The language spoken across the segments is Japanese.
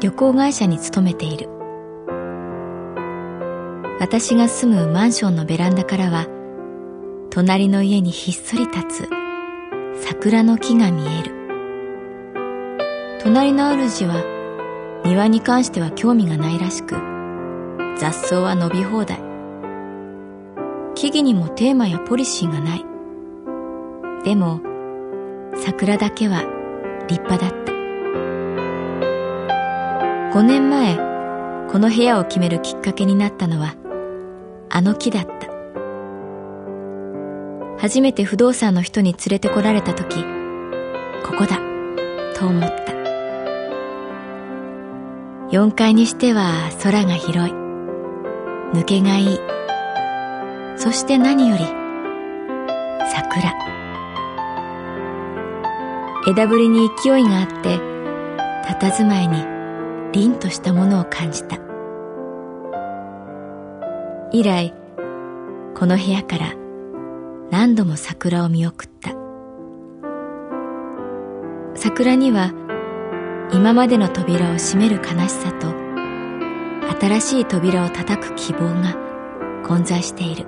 旅行会社に勤めている。私が住むマンションのベランダからは隣の家にひっそり立つ桜の木が見える。隣の主は庭に関しては興味がないらしく雑草は伸び放題。木々にもテーマやポリシーがない。でも桜だけは立派だった。5年前この部屋を決めるきっかけになったのはあの木だった。初めて不動産の人に連れてこられた時ここだと思った。4階にしては空が広い。抜けがいい。そして何より桜。枝ぶりに勢いがあって佇まいに凛としたものを感じた。以来この部屋から何度も桜を見送った。桜には今までの扉を閉める悲しさと新しい扉を叩く希望が混在している。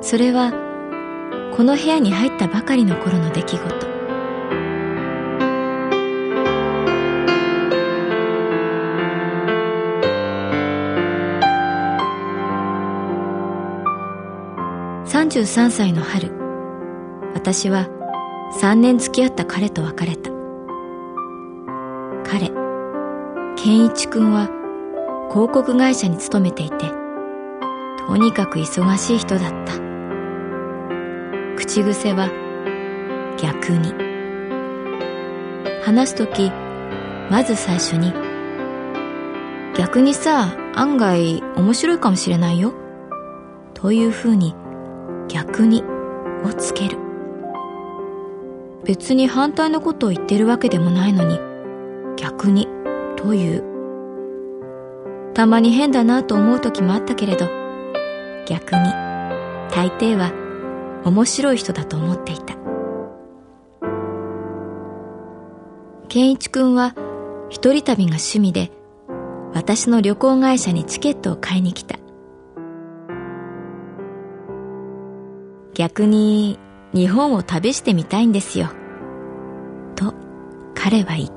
それはこの部屋に入ったばかりの頃の出来事。33歳の春私は3年付き合った彼と別れた。彼健一君は広告会社に勤めていてとにかく忙しい人だった。口癖は逆に。話す時まず最初に逆にさ案外面白いかもしれないよというふうに逆にをつける。別に反対のことを言ってるわけでもないのに逆にという。たまに変だなと思う時もあったけれど逆に大抵は面白い人だと思っていた。健一くんは一人旅が趣味で私の旅行会社にチケットを買いに来た。逆に日本を旅してみたいんですよ。と彼は言った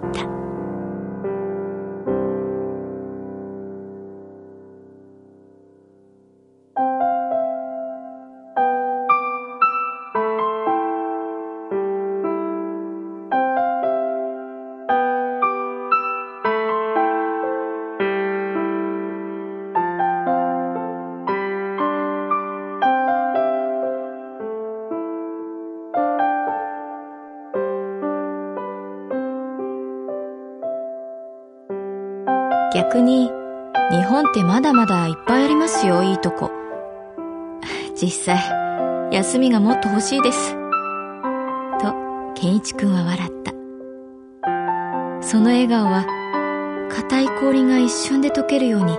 逆に、日本ってまだまだいっぱいありますよ、いいとこ。実際、休みがもっと欲しいです。と、健一くんは笑った。その笑顔は硬い氷が一瞬で溶けるように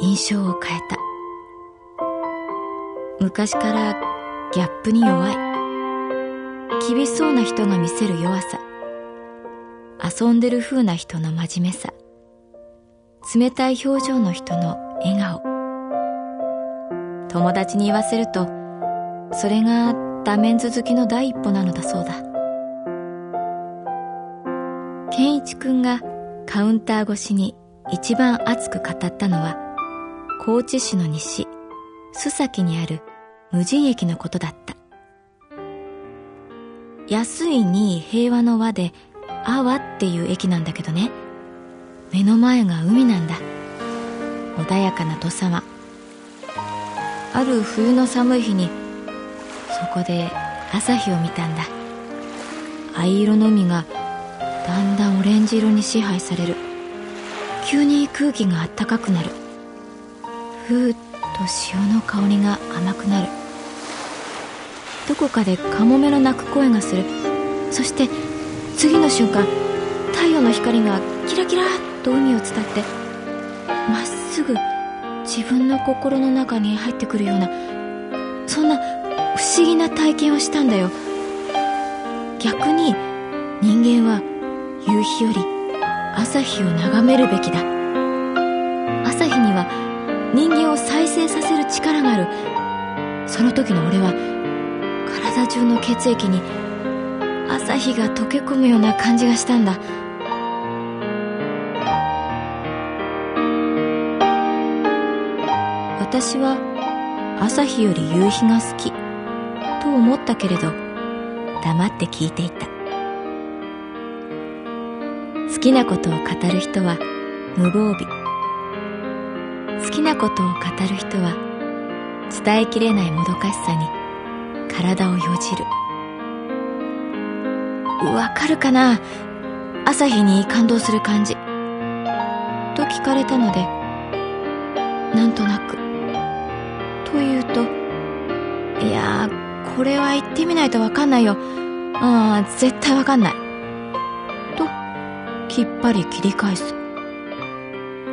印象を変えた昔からギャップに弱い厳しそうな人が見せる弱さ遊んでる風な人の真面目さ冷たい表情の人の笑顔。友達に言わせるとそれがダメンズ好きの第一歩なのだそうだ。健一くんがカウンター越しに一番熱く語ったのは高知市の西須崎にある無人駅のことだった。安いに平和の和で阿波っていう駅なんだけどね。目の前が海なんだ。穏やかな土佐湾ある冬の寒い日にそこで朝日を見たんだ。藍色の海がだんだんオレンジ色に支配される。急に空気があったかくなる。ふーっと潮の香りが甘くなる。どこかでカモメの鳴く声がする。そして次の瞬間太陽の光がキラキラっと海を伝ってまっすぐ自分の心の中に入ってくるようなそんな不思議な体験をしたんだよ。逆に人間は夕日より朝日を眺めるべきだ。朝日には人間を再生させる力がある。その時の俺は体中の血液に朝日が溶け込むような感じがしたんだ。私は朝日より夕日が好きと思ったけれど黙って聞いていた。好きなことを語る人は無防備。好きなことを語る人は伝えきれないもどかしさに体をよじる。わかるかな？朝日に感動する感じ。と聞かれたのでなんとなく。というといやこれは言ってみないとわかんないよ。ああ絶対わかんない。ときっぱり切り返す。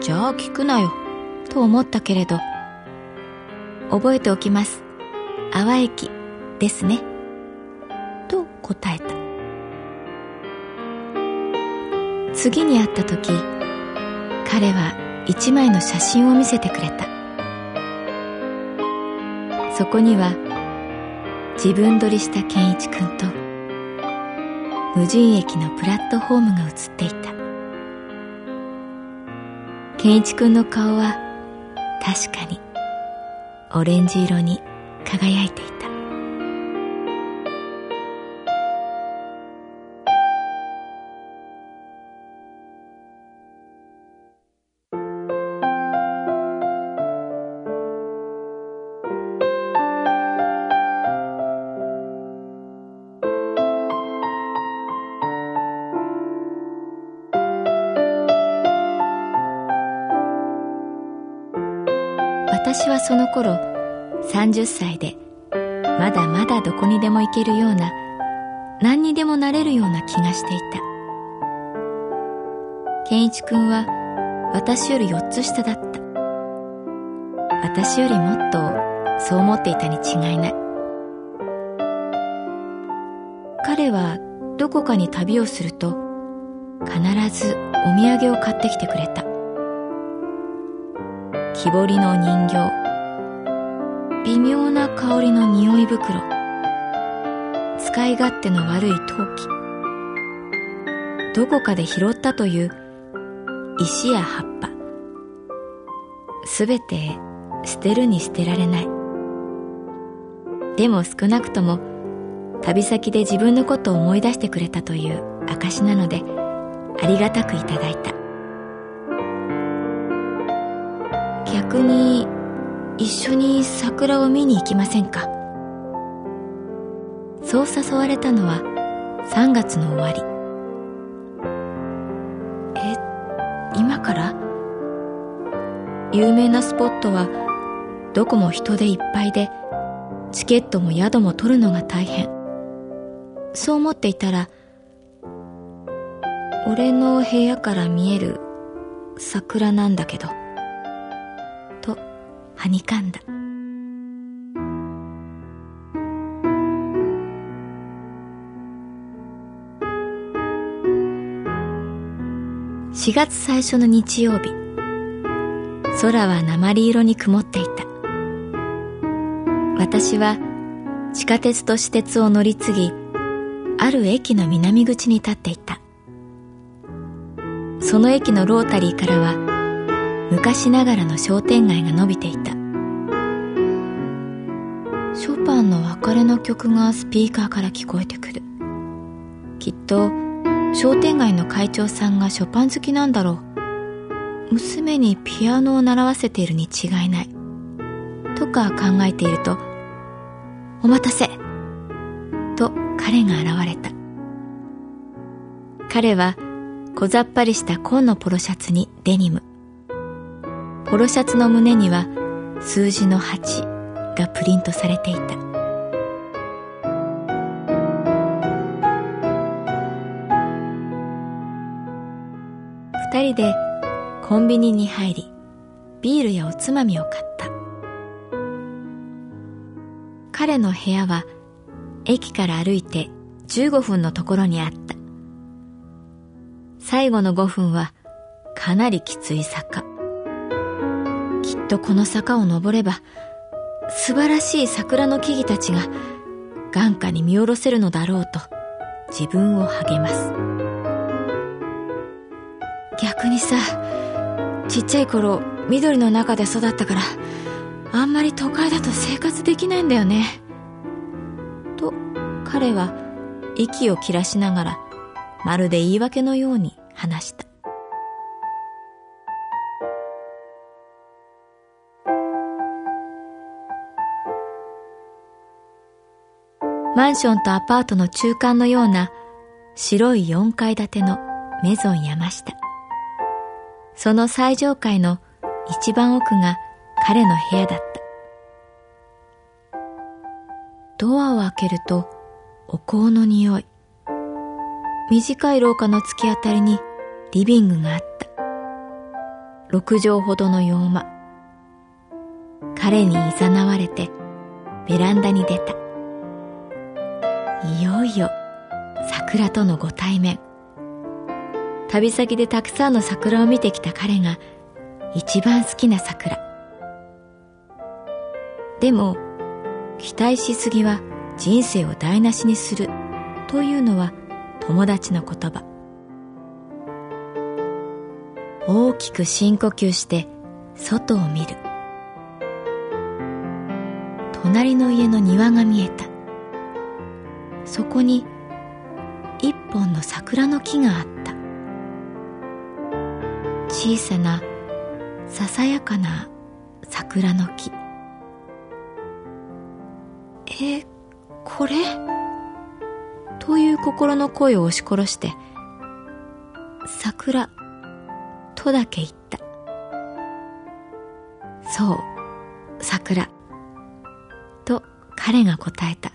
じゃあ聞くなよ。と思ったけれど覚えておきます。阿波駅ですね。と答えた。次に会った時彼は一枚の写真を見せてくれた。そこには自分撮りした健一君と無人駅のプラットホームが映っていた。健一君の顔は確かにオレンジ色に輝いていた。私はその頃30歳でまだまだどこにでも行けるような何にでもなれるような気がしていた。健一君は私より4つ下だった。私よりもっとそう思っていたに違いない。彼はどこかに旅をすると必ずお土産を買ってきてくれた。木彫りの人形。微妙な香りの匂い袋。使い勝手の悪い陶器。どこかで拾ったという石や葉っぱ。すべて捨てるに捨てられない。でも少なくとも旅先で自分のことを思い出してくれたという証なのでありがたくいただいた。逆に一緒に桜を見に行きませんか？そう誘われたのは3月の終わり。え今から？有名なスポットはどこも人でいっぱいでチケットも宿も取るのが大変。そう思っていたら俺の部屋から見える桜なんだけど。はにかんだ。4月最初の日曜日空は鉛色に曇っていた。私は地下鉄と私鉄を乗り継ぎある駅の南口に立っていた。その駅のロータリーからは昔ながらの商店街が伸びていた。ショパンの別れの曲がスピーカーから聞こえてくる。きっと商店街の会長さんがショパン好きなんだろう。娘にピアノを習わせているに違いない。とか考えていると「お待たせ!」と彼が現れた。彼は小ざっぱりした紺のポロシャツにデニム。ポロシャツの胸には数字の8がプリントされていた。二人でコンビニに入りビールやおつまみを買った。彼の部屋は駅から歩いて15分のところにあった。最後の5分はかなりきつい坂。っとこの坂を登れば素晴らしい桜の木々たちが眼下に見下ろせるのだろうと自分を励ます。逆にさちっちゃい頃緑の中で育ったからあんまり都会だと生活できないんだよね。と彼は息を切らしながらまるで言い訳のように話した。マンションとアパートの中間のような白い4階建てのメゾン山下その最上階の一番奥が彼の部屋だった。ドアを開けるとお香の匂い。短い廊下の突き当たりにリビングがあった。六畳ほどの洋間。彼に誘われてベランダに出た。いよいよ桜とのご対面。旅先でたくさんの桜を見てきた彼が一番好きな桜。でも期待しすぎは人生を台無しにするというのは友達の言葉。大きく深呼吸して外を見る。隣の家の庭が見えた。そこに一本の桜の木があった。小さなささやかな桜の木。えこれ？という心の声を押し殺して桜とだけ言った。そう桜。と彼が答えた。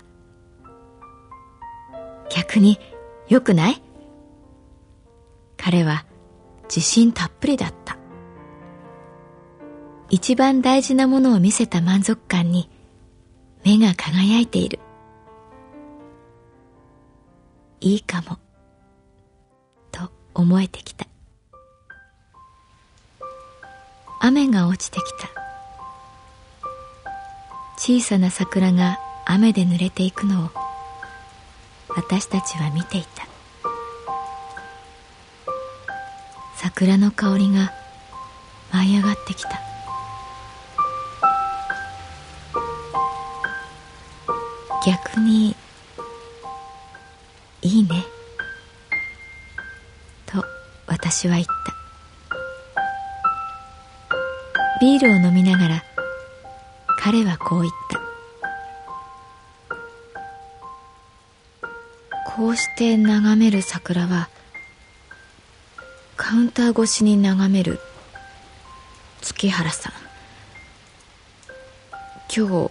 逆によくない？彼は自信たっぷりだった。一番大事なものを見せた満足感に目が輝いている。いいかも。と思えてきた。雨が落ちてきた。小さな桜が雨で濡れていくのを私たちは見ていた。桜の香りが舞い上がってきた。逆にいいね。と私は言った。ビールを飲みながら彼はこう言った。こうして眺める桜はカウンター越しに眺める月原さん。今日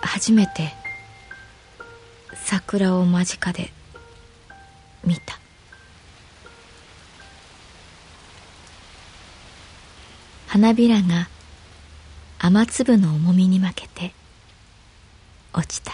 初めて桜を間近で見た。花びらが雨粒の重みに負けて落ちた。